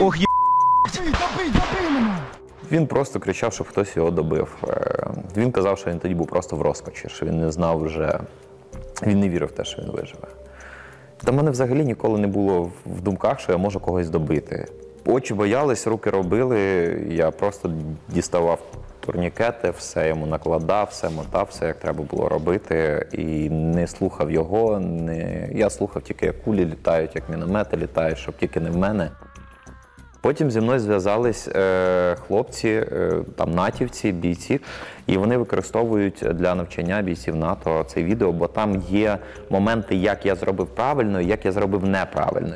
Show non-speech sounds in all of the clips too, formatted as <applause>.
Ох! Він просто кричав, щоб хтось його добив. Е, Він казав, що він тоді був просто в розпачі, що він не знав вже, він не вірив в те, що він виживе. Та мене взагалі ніколи не було в думках, що я можу когось добити. Очі боялись, руки робили. Я просто діставав турнікети, все йому накладав, все мотав, все як треба було робити. І не слухав його. Не... Я слухав тільки, як кулі літають, як міномети літають, щоб тільки не в мене. Потім зі мною зв'язались е, хлопці, е, там натівці, бійці, і вони використовують для навчання бійців НАТО це відео, бо там є моменти, як я зробив правильно як я зробив неправильно.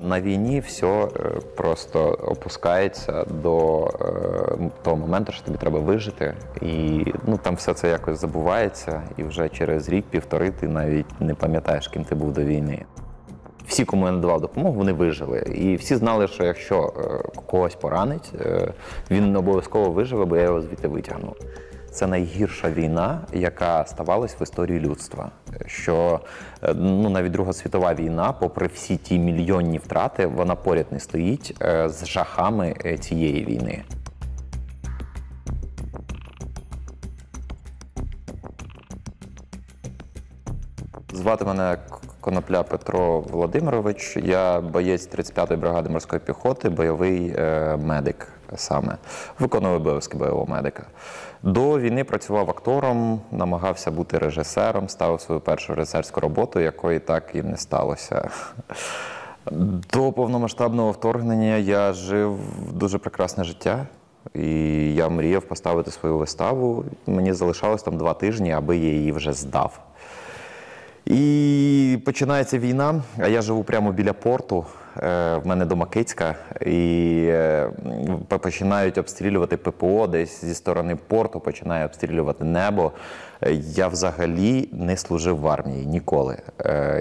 На війні все е, просто опускається до е, того моменту, що тобі треба вижити, і ну там все це якось забувається, і вже через рік-півтори ти навіть не пам'ятаєш, ким ти був до війни. Всі, кому я надавав допомогу, вони вижили. І всі знали, що якщо е, когось поранить, е, він обов'язково виживе, бо я його звідти витягну. Це найгірша війна, яка ставалась в історії людства. Що е, ну навіть Друга світова війна, попри всі ті мільйонні втрати, вона поряд не стоїть з жахами цієї війни. Звати мене Конопля Петро Володимирович. Я боєць 35-ї бригади морської піхоти, бойовий е, медик саме. Виконую обов'язки бойового медика. До війни працював актором, намагався бути режисером, ставив свою першу режисерську роботу, якої так і не сталося. До повномасштабного вторгнення я жив дуже прекрасне життя. І я мріяв поставити свою виставу. Мені залишалось там два тижні, аби я її вже здав. І починається війна, а я живу прямо біля порту. Е, В мене дома Кицька, і е, починають обстрілювати ППО десь зі сторони порту, починає обстрілювати небо. Е, Я взагалі не служив в армії ніколи.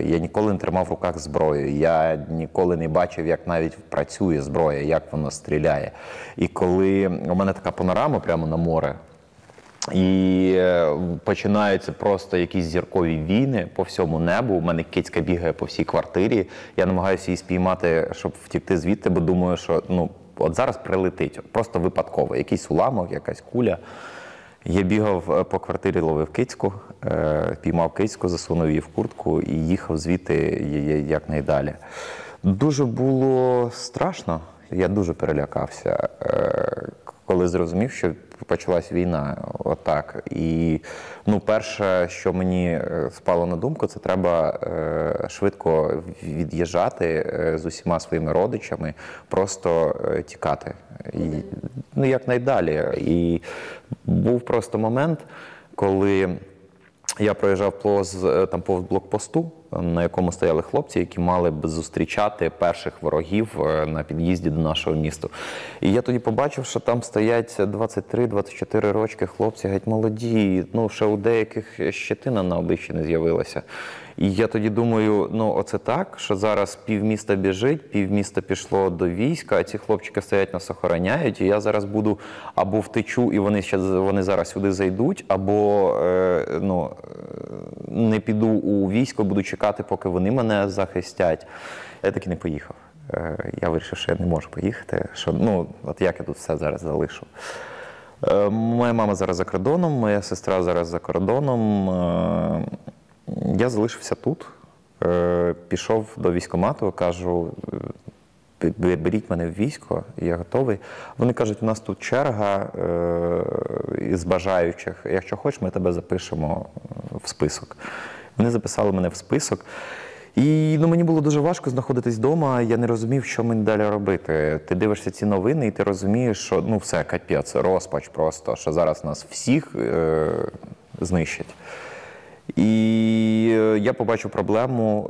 Я ніколи не тримав в руках зброю. Я ніколи не бачив, як навіть працює зброя, як воно стріляє. І коли у мене така панорама прямо на море. І е, починаються просто якісь зіркові війни по всьому небу. У мене кицька бігає по всій квартирі. Я намагаюся її спіймати, щоб втікти звідти, бо думаю, що ну от зараз прилетить, просто випадково, якийсь уламок, якась куля. Я бігав е, по квартирі, ловив кицьку, е, піймав кицьку, засунув її в куртку і їхав звідти якнайдалі. Дуже було страшно, я дуже перелякався, коли зрозумів, що почалась війна. Отак. І ну, перше, що мені е, спало на думку, це треба е, швидко від'їжджати е, з усіма своїми родичами, просто тікати. І, ну, якнайдалі. І був просто момент, коли я проїжджав повз, там повз блокпосту, на якому стояли хлопці, які мали б зустрічати перших ворогів е, на під'їзді до нашого міста. І я тоді побачив, що там стоять 23-24 рочки хлопці, геть молоді. Ну, ще у деяких щетина на обличчі не з'явилася. І я тоді думаю, ну оце так, що зараз півміста біжить, півміста пішло до війська, а ці хлопчики стоять нас охороняють, і я зараз буду або втечу, і вони ще вони зараз сюди зайдуть, або е, ну, е, не піду у військо, буду чекати, поки вони мене захистять. Я таки не поїхав. Е, я вирішив, що я не можу поїхати. Що, ну, от як я тут все зараз залишу. Е, Моя мама зараз за кордоном, моя сестра зараз за кордоном. Е, Я залишився тут, е, пішов до військкомату, кажу, беріть мене в військо, я готовий. Вони кажуть, у нас тут черга е, із бажаючих. Якщо хочеш, ми тебе запишемо в список. Вони записали мене в список. І ну, мені було дуже важко знаходитись вдома. Я не розумів, що мені далі робити. Ти дивишся ці новини, і ти розумієш, що ну все, капець, розпач просто, що зараз нас всіх е, знищать. І е, я побачив проблему.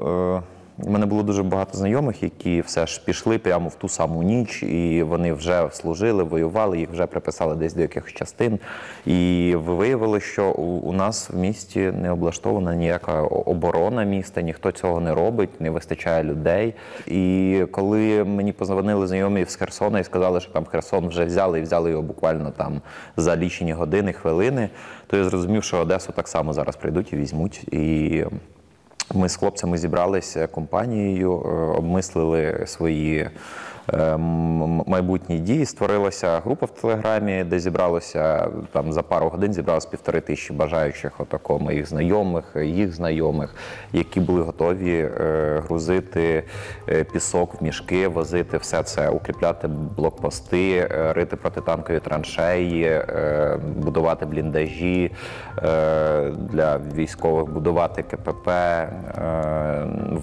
У мене було дуже багато знайомих, які все ж пішли прямо в ту саму ніч, і вони вже служили, воювали, їх вже приписали десь до якихось частин. І виявили, що у нас в місті не облаштована ніяка оборона міста, ніхто цього не робить, не вистачає людей. І коли мені позвонили знайомі з Херсона і сказали, що там Херсон вже взяли і взяли його буквально там за лічені години, хвилини, то я зрозумів, що Одесу так само зараз прийдуть і візьмуть. І ми з хлопцями зібралися компанією, е, обмислили свої майбутні дії. Створилася група в Телеграмі, де зібралося там за пару годин зібралось півтори тисячі бажаючих, отако моїх знайомих, їх знайомих, які були готові е, грузити е, пісок в мішки, возити все це, укріпляти блокпости, е, рити протитанкові траншеї, будувати бліндажі для військових, будувати КПП,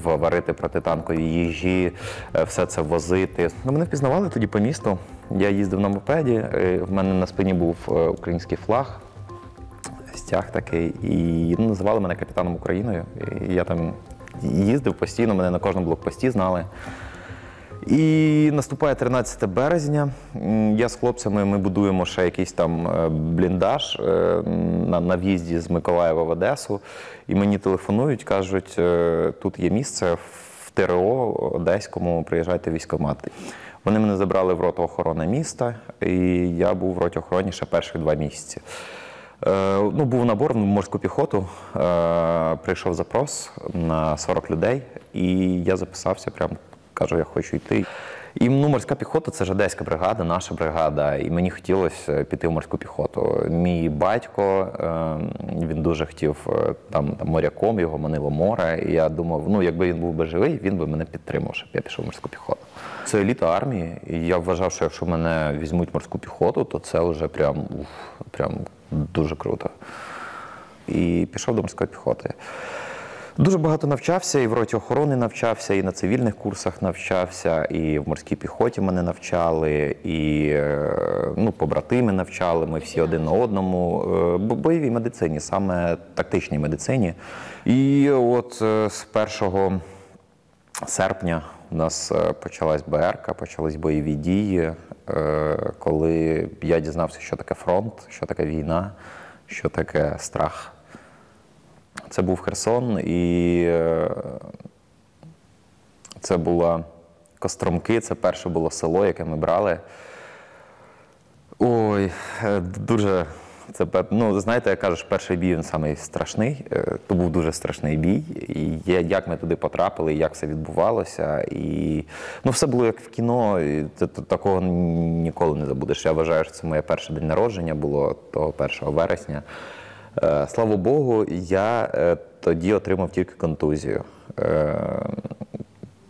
варити протитанкові їжі, все це возити. Ну, мене впізнавали тоді по місту. Я їздив на мопеді, е, в мене на спині був е, український флаг стяг такий, і ну, називали мене капітаном Україною. Я там їздив постійно, мене на кожному блокпості знали. І наступає 13 березня. Я з хлопцями ми будуємо ще якийсь там е, бліндаж на, на в'їзді з Миколаєва в Одесу. І мені телефонують, кажуть, тут є місце ТРО Одеському, приїжджайте в. Вони мене забрали в роту охорони міста, і я був в роті охороні ще перших два місяці. Е, ну, був набор в морську піхоту. Е, прийшов запрос на 40 людей, і я записався, прям кажу, я хочу йти. І ну, морська піхота це ж одеська бригада, наша бригада. І мені хотілося піти в морську піхоту. Мій батько е, він дуже хотів е, там, там моряком, його манило море. І я думав, ну якби він був би живий, він би мене підтримав, щоб я пішов в морську піхоту. Це еліта армії, і я вважав, що якщо мене візьмуть в морську піхоту, то це вже прям, уф, прям дуже круто. І пішов до морської піхоти. Дуже багато навчався, і в роті охорони навчався, і на цивільних курсах навчався, і в морській піхоті мене навчали, і е, ну, побратими навчали. Ми всі один на одному. Е, бо- Бойовій медицині, саме тактичній медицині. І от е, з першого серпня у нас почалась БРК, почались бойові дії, коли я дізнався, що таке фронт, що таке війна, що таке страх. Це був Херсон, і е, це була Костромки, це перше було село, яке ми брали. Ой, е, дуже. Це ну, знаєте, як кажеш, перший бій він самий страшний. Е, То був дуже страшний бій. І як ми туди потрапили, як все відбувалося. І ну, все було як в кіно. І ти такого ніколи не забудеш. Я вважаю, що це моє перше день народження було того 1 вересня. Е, Слава Богу, я е, тоді отримав тільки контузію. Е,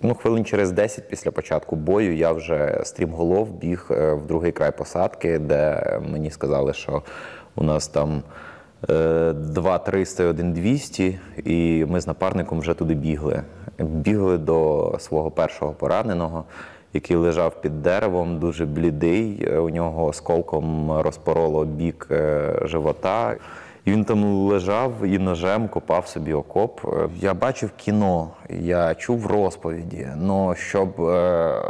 Ну, хвилин через 10 після початку бою я вже стрімголов біг в другий край посадки, де мені сказали, що у нас там е, 2 300 і 1 200, і ми з напарником вже туди бігли. Бігли до свого першого пораненого, який лежав під деревом, дуже блідий. У нього осколком розпороло бік живота. І він там лежав і ножем копав собі окоп. Е, Я бачив кіно, я чув розповіді. Ну щоб е,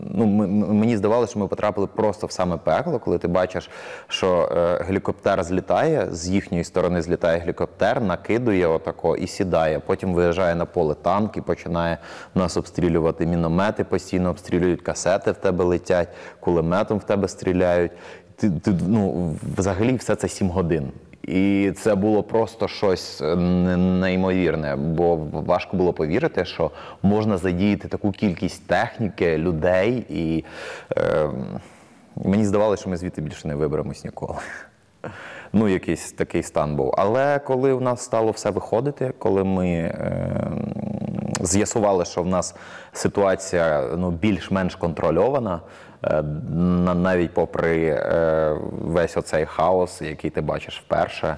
ну, м- м- мені здавалося, що ми потрапили просто в саме пекло, коли ти бачиш, що е, гелікоптер злітає, з їхньої сторони злітає гелікоптер, накидує отако і сідає. Потім виїжджає на поле танк і починає нас обстрілювати. Міномети постійно обстрілюють, касети в тебе летять, кулеметом в тебе стріляють. Ти, ти ну, взагалі все це 7 годин. І це було просто щось е, неймовірне, бо важко було повірити, що можна задіяти таку кількість техніки, людей, і е, мені здавалося, що ми звідти більше не виберемось ніколи. <laughs> Ну, якийсь такий стан був. Але коли в нас стало все виходити, коли ми е, з'ясували, що в нас ситуація ну, більш-менш контрольована, на- навіть попри е, весь оцей хаос, який ти бачиш вперше,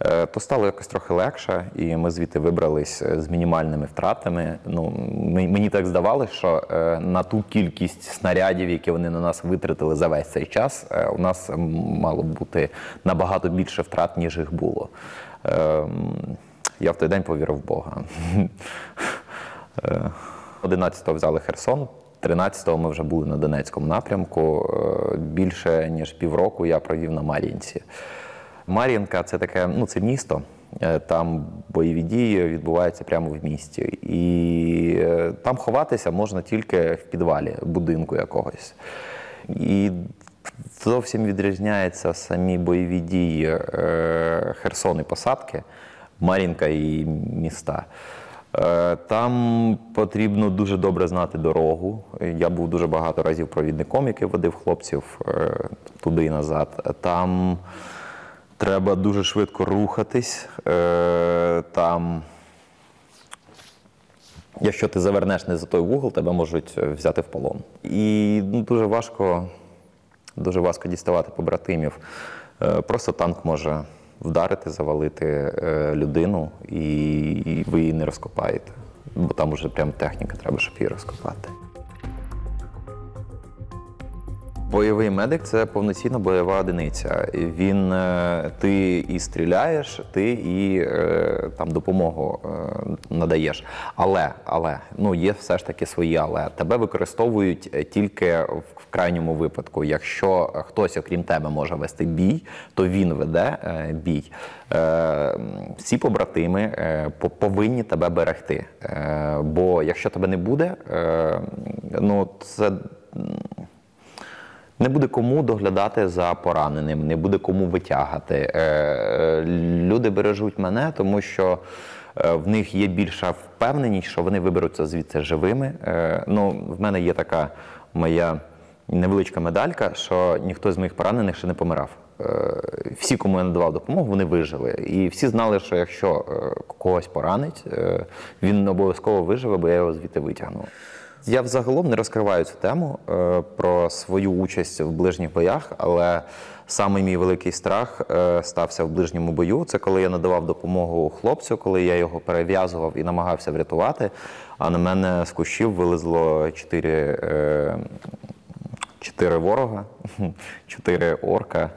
е, то стало якось трохи легше, і ми звідти вибрались е, з мінімальними втратами. Ну, мені так здавалося, що е, на ту кількість снарядів, які вони на нас витратили за весь цей час, е, у нас мало бути набагато більше втрат, ніж їх було. Ем, Я в той день повірив в Бога. <laughs> Е, 11-го взяли Херсон, 13-го ми вже були на Донецькому напрямку. Е, Більше ніж півроку я провів на Мар'їнці. Мар'їнка це таке, ну це місто. Е, Там бойові дії відбуваються прямо в місті. І е, там ховатися можна тільки в підвалі будинку якогось. І зовсім відрізняються самі бойові дії Херсон і посадки, Мар'їнка і міста. Е, Там потрібно дуже добре знати дорогу. Я був дуже багато разів провідником, який водив хлопців е, туди і назад. Там треба дуже швидко рухатись. Е, Там, якщо ти завернеш не за той вугол, тебе можуть взяти в полон. І ну, дуже важко, дуже важко діставати побратимів. Просто танк може вдарити, завалити е, людину, і ви її не розкопаєте. Бо там вже прям техніка треба, щоб її розкопати. Бойовий медик це повноцінна бойова одиниця. Він е, ти і стріляєш, ти і е, там допомогу е, надаєш. Але, але ну є все ж таки свої, але тебе використовують тільки в крайньому випадку. Якщо хтось, окрім тебе, може вести бій, то він веде бій. Всі побратими по- повинні тебе берегти. Бо якщо тебе не буде, ну це. Не буде кому доглядати за пораненим, не буде кому витягати. Е, е, Люди бережуть мене, тому що е, в них є більша впевненість, що вони виберуться звідси живими. Ну, в мене є така моя невеличка медалька, що ніхто з моїх поранених ще не помирав. Всі, кому я надавав допомогу, вони вижили. І всі знали, що якщо когось поранить, він обов'язково виживе, бо я його звідти витягну. Я взагалом не розкриваю цю тему е, про свою участь в ближніх боях, але самий мій великий страх е, стався в ближньому бою. Це коли я надавав допомогу хлопцю, коли я його перев'язував і намагався врятувати. А на мене з кущів вилезло чотири, е, чотири ворога, <laughs> чотири орка.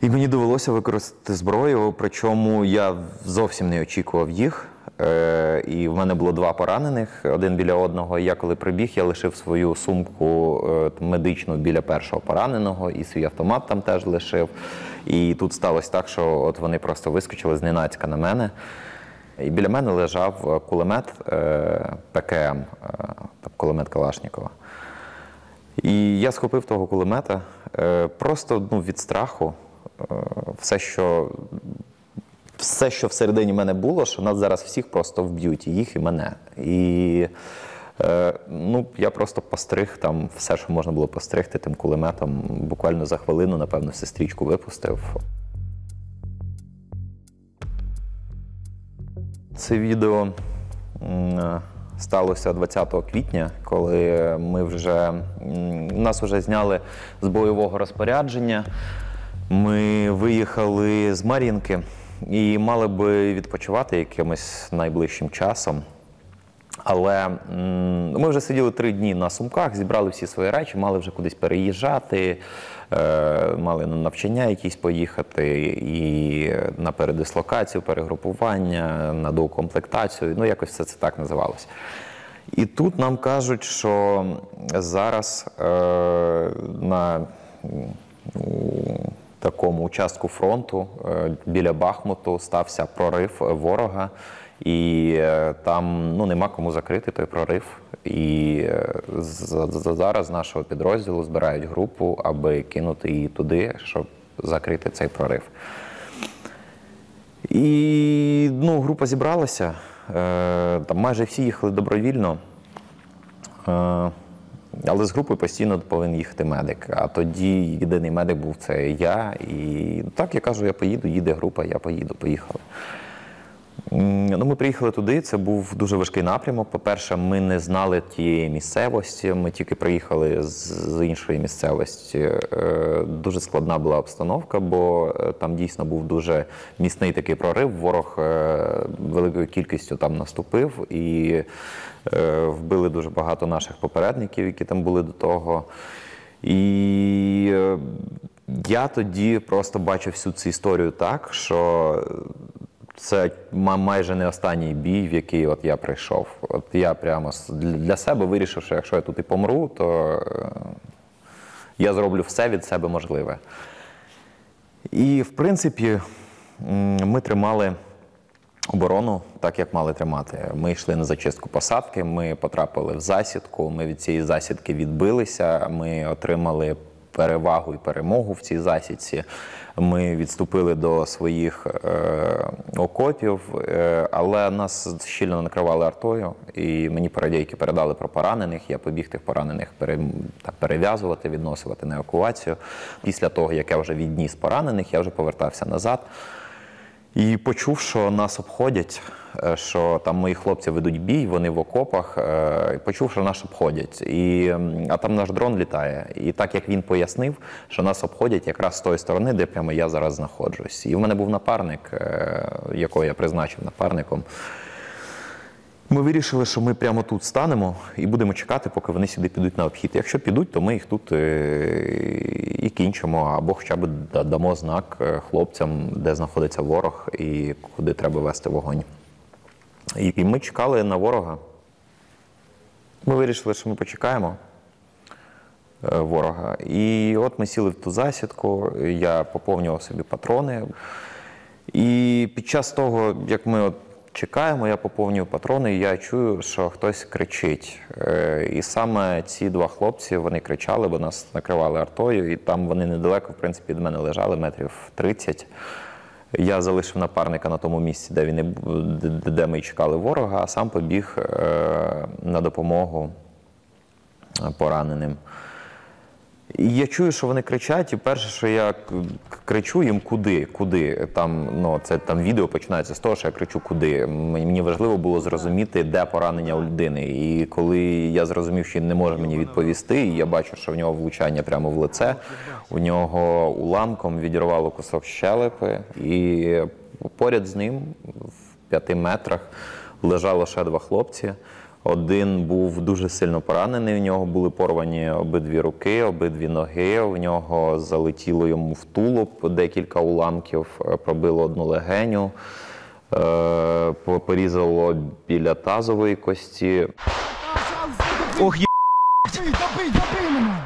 І мені довелося використати зброю, причому я зовсім не очікував їх. Е, і в мене було два поранених, один біля одного. Я коли прибіг, я лишив свою сумку е, медичну біля першого пораненого, і свій автомат там теж лишив. І тут сталося так, що от вони просто вискочили зненацька на мене. І біля мене лежав е, кулемет ПКМ, е, кулемет Калашнікова. І я схопив того кулемета просто ну, від страху. Все, що, все, що всередині мене було, що нас зараз всіх просто вб'ють, і їх і мене. І е, ну, я просто постриг там все, що можна було постригти тим кулеметом. Буквально за хвилину, напевно, сестричку випустив. Це відео е, сталося 20 квітня, коли ми вже нас вже зняли з бойового розпорядження. Ми виїхали з Мар'їнки і мали би відпочивати якимось найближчим часом. Але ми вже сиділи три дні на сумках, зібрали всі свої речі, мали вже кудись переїжджати, е, мали на навчання якісь поїхати, і на передислокацію, перегрупування, на доукомплектацію. Ну, якось все це так називалося. І тут нам кажуть, що зараз е, на такому участку фронту е, біля Бахмуту стався прорив ворога, і е, там ну, нема кому закрити той прорив. І е, за- за- зараз з нашого підрозділу збирають групу, аби кинути її туди, щоб закрити цей прорив. І ну, група зібралася. Там майже всі їхали добровільно. Але з групою постійно повинен їхати медик. А тоді єдиний медик був це я. І так я кажу, я поїду, їде група, я поїду, поїхали. Ну, ми приїхали туди. Це був дуже важкий напрямок. По-перше, ми не знали тієї місцевості. Ми тільки приїхали з, іншої місцевості. Е, Дуже складна була обстановка, бо е, там дійсно був дуже міцний такий прорив. Ворог е, великою кількістю там наступив і вбили дуже багато наших попередників, які там були до того. І я тоді просто бачив всю цю історію так, що це майже не останній бій, в який от я прийшов. От я прямо для себе вирішив, що якщо я тут і помру, то е, я зроблю все від себе можливе. І, в принципі, ми тримали оборону так, як мали тримати. Ми йшли на зачистку посадки, ми потрапили в засідку, ми від цієї засідки відбилися, ми отримали перевагу і перемогу в цій засідці. Ми відступили до своїх е, окопів, е, але нас щільно накривали артою, і мені парадійки передали про поранених. Я побіг тих поранених пере, так, перев'язувати, відносувати на евакуацію. Після того, як я вже відніс поранених, я вже повертався назад. І почув, що нас обходять, е, що там мої хлопці ведуть бій, вони в окопах. е, Почув, що нас обходять. І, а там наш дрон літає. І так як він пояснив, що нас обходять якраз з тої сторони, де прямо я зараз знаходжусь. І в мене був напарник, е, якого я призначив напарником. Ми вирішили, що ми прямо тут станемо і будемо чекати, поки вони сюди підуть на обхід. Якщо підуть, то ми їх тут е, і кінчимо, або хоча б дамо знак е, хлопцям, де знаходиться ворог і куди треба вести вогонь. І, ми чекали на ворога. Ми вирішили, що ми почекаємо е, ворога. І от ми сіли в ту засідку, я поповнював собі патрони. І під час того, як ми от чекаємо, я поповнюю патрони, і я чую, що хтось кричить. Е, І саме ці два хлопці вони кричали, бо нас накривали артою, і там вони недалеко, в принципі, від мене лежали, метрів 30. Я залишив напарника на тому місці, де, він де- ми чекали ворога, а сам побіг е, на допомогу пораненим. І я чую, що вони кричать, і перше, що я кричу їм куди, куди. Там, ну, це там відео починається з того, що я кричу куди. Мені важливо було зрозуміти, де поранення у людини. І коли я зрозумів, що він не може мені відповісти, і я бачу, що в нього влучання прямо в лице, у нього уламком відірвало кусок щелепи, і поряд з ним, в п'яти метрах, лежало ще два хлопці. Один був дуже сильно поранений. У нього були порвані обидві руки, обидві ноги. У нього залетіло йому в тулуб декілька уламків, е, пробило одну легеню, е, порізало біля тазової кості є... Добий, добий, добий мене!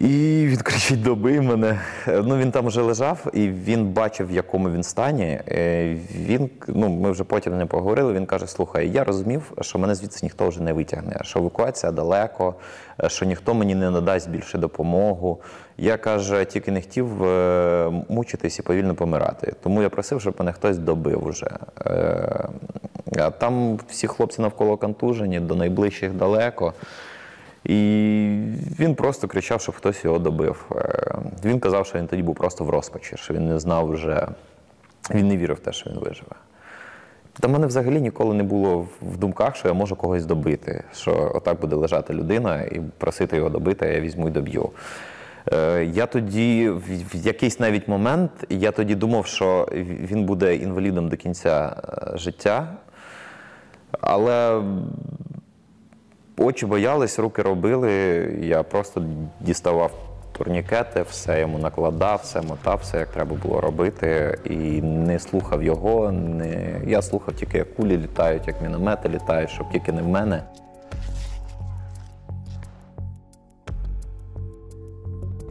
І він кричить: добий мене. Ну він там вже лежав, і він бачив, в якому він стані. Е, Він ну ми вже потім не поговорили. Він каже: Слухай, я розумів, що мене звідси ніхто вже не витягне, що евакуація далеко, що ніхто мені не надасть більше допомогу. Я каже, тільки не хотів е, мучитись і повільно помирати. Тому я просив, щоб мене хтось добив уже. Е, там всі хлопці навколо контужені, до найближчих далеко. І він просто кричав, щоб хтось його добив. Е, Він казав, що він тоді був просто в розпачі, що він не знав вже, він не вірив в те, що він виживе. Та мене взагалі ніколи не було в- думках, що я можу когось добити, що отак буде лежати людина і просити його добити, а я візьму і доб'ю. Е, Я тоді, в в якийсь навіть момент, я тоді думав, що він буде інвалідом до кінця е, життя. Але очі боялись, руки робили. Я просто діставав турнікети, все йому накладав, все мотав, все як треба було робити. І не слухав його. Не... Я слухав тільки, як кулі літають, як міномети літають, щоб тільки не в мене.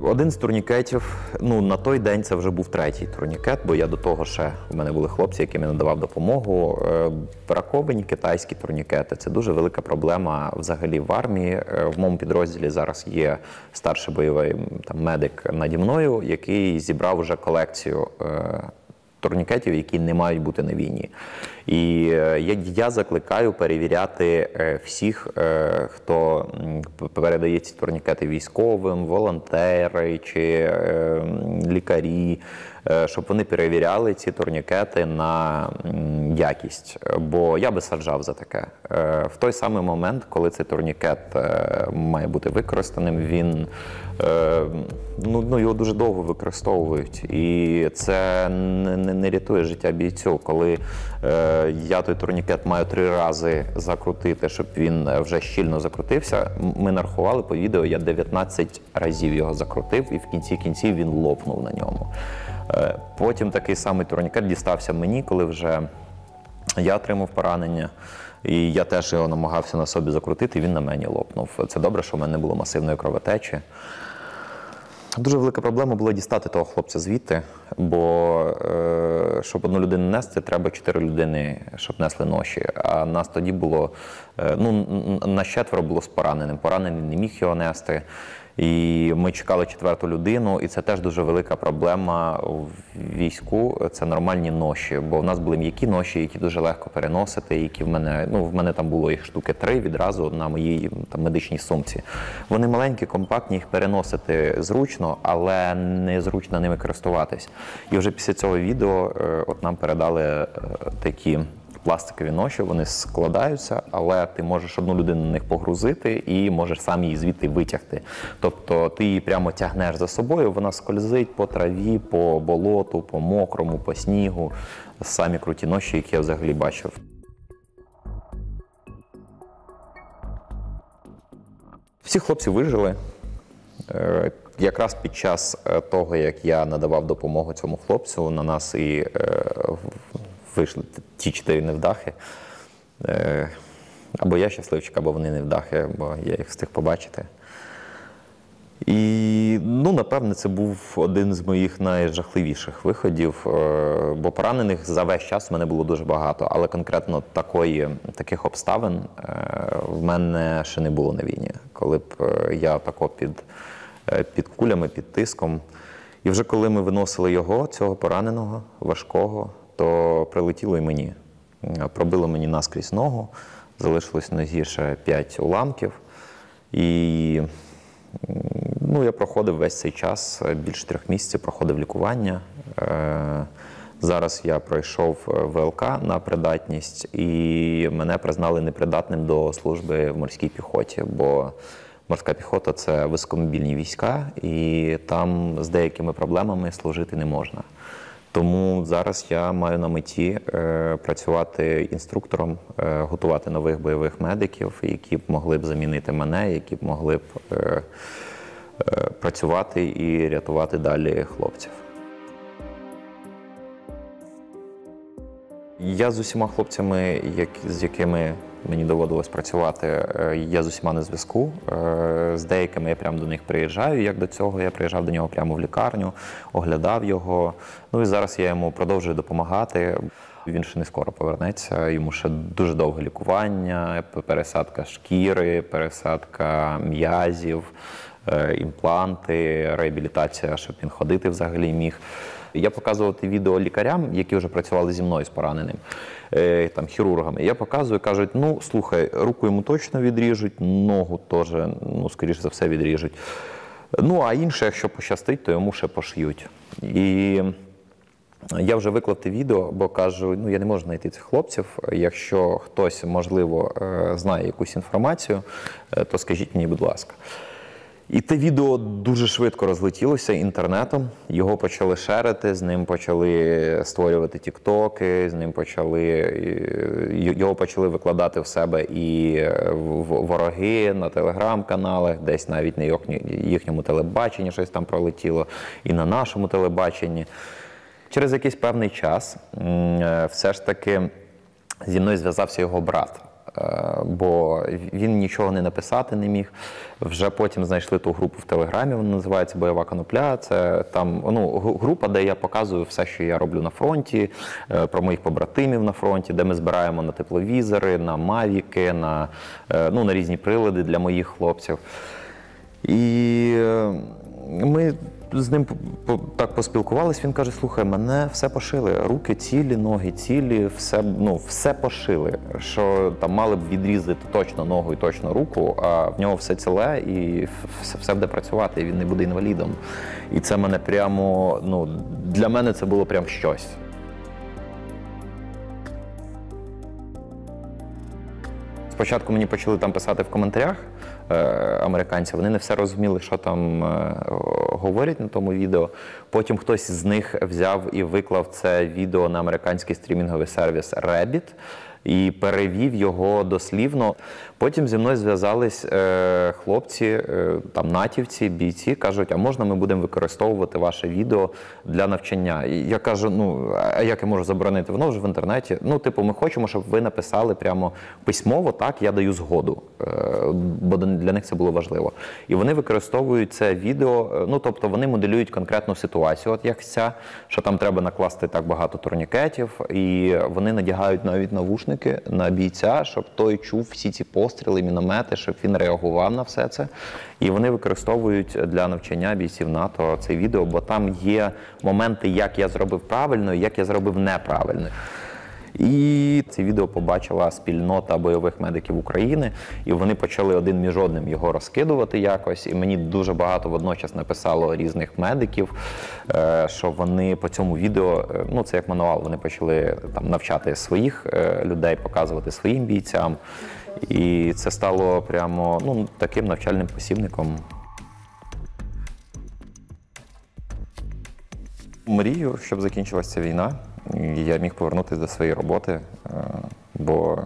Один з турнікетів, ну на той день це вже був третій турнікет, бо я до того ще в мене були хлопці, яким я надавав допомогу. Е, Браковані китайські турнікети це дуже велика проблема взагалі в армії. Е, В моєму підрозділі зараз є старший бойовий там медик наді мною, який зібрав вже колекцію. е, турнікетів, які не мають бути на війні. І е, я, закликаю перевіряти е, всіх, е, хто передає ці турнікети військовим, волонтери чи лікарі, щоб вони перевіряли ці турнікети на якість. Бо я би саджав за таке. В той самий момент, коли цей турнікет має бути використаним, він ну, ну, його дуже довго використовують. І це не, не, рятує життя бійцю. Коли я той турнікет маю три рази закрутити, щоб він е, вже щільно закрутився. Ми нарахували по відео, я 19 разів його закрутив, і в кінці кінців він лопнув на ньому. Е, Потім такий самий турнікет дістався мені, коли вже я отримав поранення. І я теж його намагався на собі закрутити, і він на мені лопнув. Це добре, що в мене не було масивної кровотечі. Дуже велика проблема була дістати того хлопця звідти, бо е, щоб одну людину нести, треба чотири людини, щоб несли ноші. А нас тоді було е, ну, на четверо було з пораненим. Поранений не міг його нести. І ми чекали четверту людину, і це теж дуже велика проблема в війську. Це нормальні ноші, бо в нас були м'які ноші, які дуже легко переносити. Які в мене ну в мене там було їх штуки три відразу на моїй там медичній сумці. Вони маленькі, компактні, їх переносити зручно, але незручно ними користуватись. І вже після цього відео е, от нам передали е, такі пластикові ноші, вони складаються, але ти можеш одну людину на них погрузити і можеш сам її звідти витягти. Тобто ти її прямо тягнеш за собою, вона скользить по траві, по болоту, по мокрому, по снігу. Самі круті ноші, які я взагалі бачив. Всі хлопці вижили. Е, Якраз під час е, того, як я надавав допомогу цьому хлопцю, на нас і е, вийшли ті чотири невдахи. Е, Або я щасливчик, або вони невдахи, бо я їх встиг побачити. І ну, напевне, це був один з моїх найжахливіших виходів, е, бо поранених за весь час в мене було дуже багато, але конкретно такої, таких обставин е, в мене ще не було на війні, коли б я тако під, під кулями, під тиском. І вже коли ми виносили його, цього пораненого, важкого, то прилетіло і мені. Пробило мені наскрізь ногу, залишилось ще 5 уламків. І Ну, я проходив весь цей час, е, більше трьох місяців проходив лікування. Е, Зараз я пройшов е, ВЛК на придатність, і мене признали непридатним до служби в морській піхоті, бо морська піхота це високомобільні війська, і там з деякими проблемами служити не можна. Тому зараз я маю на меті е, працювати інструктором, е, готувати нових бойових медиків, які б могли б замінити мене, які б могли б е, е, працювати і рятувати далі хлопців. Я з усіма хлопцями, як, з якими мені доводилось працювати, е, я з усіма на зв'язку. Е, З деякими я прямо до них приїжджаю. Як до цього, я приїжджав до нього прямо в лікарню, оглядав його. Ну і зараз я йому продовжую допомагати. Він ще не скоро повернеться. Йому ще дуже довге лікування, пересадка шкіри, пересадка м'язів, е, імпланти, реабілітація, щоб він ходити взагалі міг. Я показував відео лікарям, які вже працювали зі мною з пораненим, е, там, хірургами. Я показую, кажуть, ну слухай, руку йому точно відріжуть, ногу теж, ну, скоріш за все, відріжуть. Ну, а інше, якщо пощастить, то йому ще пошиють. І я вже виклав те відео, бо кажу, ну я не можу знайти цих хлопців. Якщо хтось, можливо, е, знає якусь інформацію, е, то скажіть мені, будь ласка. І те відео дуже швидко розлетілося інтернетом. Його почали шерити, з ним почали створювати тіктоки, з ним почали його почали викладати в себе і е, вороги на телеграм-каналах, десь навіть на їхньому телебаченні щось там пролетіло, і на нашому телебаченні. Через якийсь певний час е, все ж таки зі мною зв'язався його брат. Е, Бо він нічого не написати не міг. Вже потім знайшли ту групу в Телеграмі, вона називається Бойова конопля. Це там ну, група, де я показую все, що я роблю на фронті, е, про моїх побратимів на фронті, де ми збираємо на тепловізори, на мавіки, на, е, ну, на різні прилади для моїх хлопців. І ми з ним так поспілкувались. Він каже: слухай, мене все пошили. Руки цілі, ноги цілі, все, ну, все пошили. Що там мали б відрізати точно ногу і точно руку, а в нього все ціле і все, все буде працювати, і він не буде інвалідом. І це мене прямо, ну, для мене це було прям щось. Спочатку мені почали там писати в коментарях е, американці, вони не все розуміли, що там е, говорять на тому відео. Потім хтось з них взяв і виклав це відео на американський стрімінговий сервіс Reddit і перевів його дослівно. Потім зі мною зв'язались е, хлопці, е, там натівці, бійці, кажуть, а можна ми будемо використовувати ваше відео для навчання? І я кажу, ну а як я можу заборонити? Воно вже в інтернеті. Ну, типу, ми хочемо, щоб ви написали прямо письмово, так я даю згоду, е, бо для них це було важливо. І вони використовують це відео, е, ну тобто вони моделюють конкретну ситуацію, от як ця, що там треба накласти так багато турнікетів, і вони надягають навіть навушники посібники на бійця, щоб той чув всі ці постріли, міномети, щоб він реагував на все це. І вони використовують для навчання бійців НАТО це відео, бо там є моменти, як я зробив правильно, і як я зробив неправильно. І це відео побачила спільнота бойових медиків України, і вони почали один між одним його розкидувати якось. І мені дуже багато водночас написало різних медиків, е, що вони по цьому відео, е, ну це як мануал, вони почали там навчати своїх е, людей, показувати своїм бійцям. І це стало прямо ну, таким навчальним посібником. Мрію, щоб закінчилася війна, я міг повернутися до своєї роботи, е, бо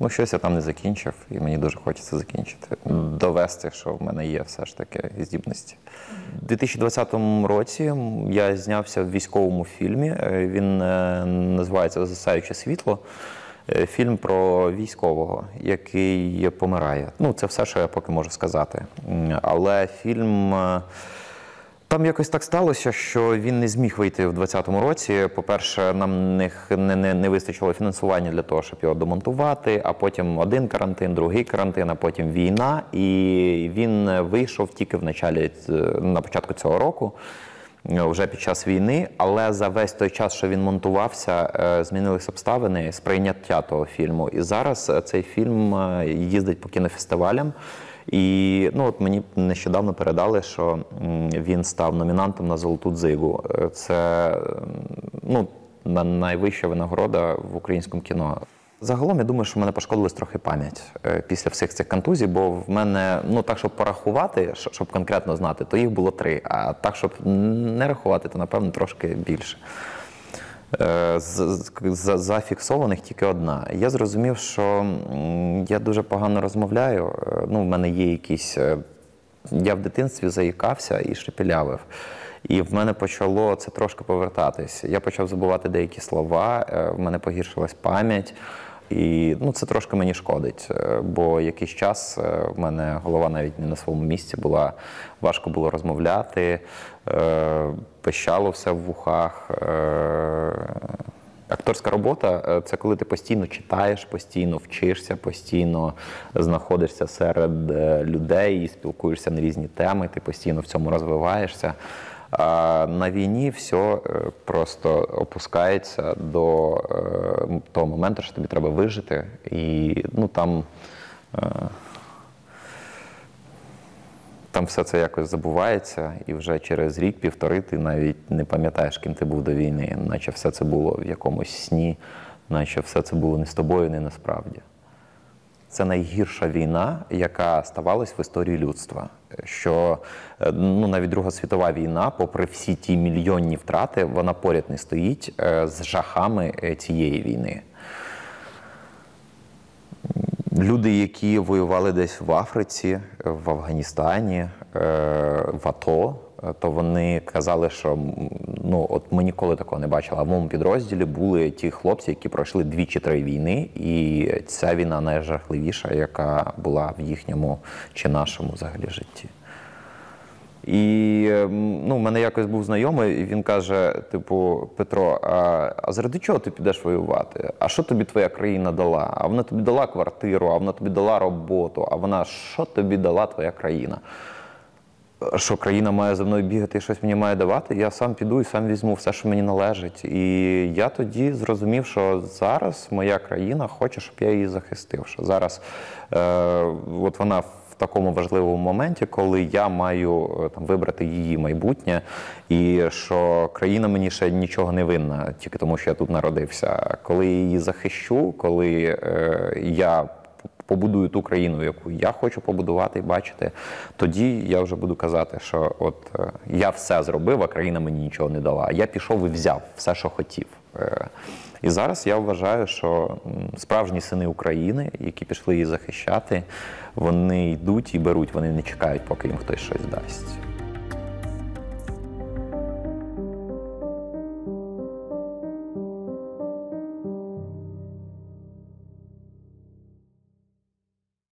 ну, щось я там не закінчив, і мені дуже хочеться закінчити. Довести, що в мене є все ж таки здібності. У 2020 році я знявся в військовому фільмі. Е, Він е, називається Засаюче світло. Фільм про військового, який помирає. Ну, це все, що я поки можу сказати. Але фільм. Е, там якось так сталося, що він не зміг вийти в 2020 році. По-перше, нам не, не, не, вистачило фінансування для того, щоб його домонтувати. А потім один карантин, другий карантин, а потім війна. І він вийшов тільки в началі, на початку цього року. е, Вже під час війни, але за весь той час, що він монтувався, е, змінились обставини сприйняття того фільму. І зараз е, цей фільм е, їздить по кінофестивалям. І ну, от мені нещодавно передали, що він став номінантом на Золоту дзигу. Е, Це ну, найвища винагорода в українському кіно. Загалом я думаю, що мене пошкодилась трохи пам'ять е, після всіх цих контузій, бо в мене, ну так, щоб порахувати, щоб конкретно знати, то їх було три. А так, щоб не рахувати, то напевно трошки більше. Е, Зафіксованих тільки одна. Я зрозумів, що я дуже погано розмовляю. Ну, в мене є якісь. е, Я в дитинстві заїкався і шепелявив. І в мене почало це трошки повертатись. Я почав забувати деякі слова, е, в мене погіршилась пам'ять. І ну, це трошки мені шкодить, е, бо якийсь час в мене голова навіть не на своєму місці була, важко було розмовляти, пищало все в вухах. Акторська робота е, це коли ти постійно читаєш, постійно вчишся, постійно знаходишся серед е, людей і спілкуєшся на різні теми, ти постійно в цьому розвиваєшся. А на війні все просто опускається до е, того моменту, що тобі треба вижити, і ну там. Там все це якось забувається, і вже через рік-півтори ти навіть не пам'ятаєш, ким ти був до війни, наче все це було в якомусь сні, наче все це було не з тобою, не насправді. Це найгірша війна, яка ставалась в історії людства. Що е, ну, навіть Друга світова війна, попри всі ті мільйонні втрати, вона поряд не стоїть е, з жахами е, цієї війни. Люди, які воювали десь в Африці, в Афганістані, е, в АТО, то вони казали, що ну от ми ніколи такого не бачили. А в моєму підрозділі були ті хлопці, які пройшли дві чи три війни, і ця війна найжахливіша, яка була в їхньому чи нашому взагалі житті. І ем, ну, в мене якось був знайомий, і він каже: типу, Петро, а, а заради чого ти підеш воювати? А що тобі твоя країна дала? А вона тобі дала квартиру, а вона тобі дала роботу, а вона що тобі дала твоя країна? Що країна має за мною бігати і щось мені має давати, я сам піду і сам візьму все, що мені належить. І я тоді зрозумів, що зараз моя країна хоче, щоб я її захистив. Що зараз е, от вона такому важливому моменті, коли я маю е, там вибрати її майбутнє, і що країна мені ще нічого не винна, тільки тому, що я тут народився. Коли я її захищу, коли е, я побудую ту країну, яку я хочу побудувати і бачити, тоді я вже буду казати, що от е, я все зробив, а країна мені нічого не дала. Я пішов і взяв все, що хотів. Е, І зараз я вважаю, що справжні сини України, які пішли її захищати, вони йдуть і беруть, вони не чекають, поки їм хтось щось дасть.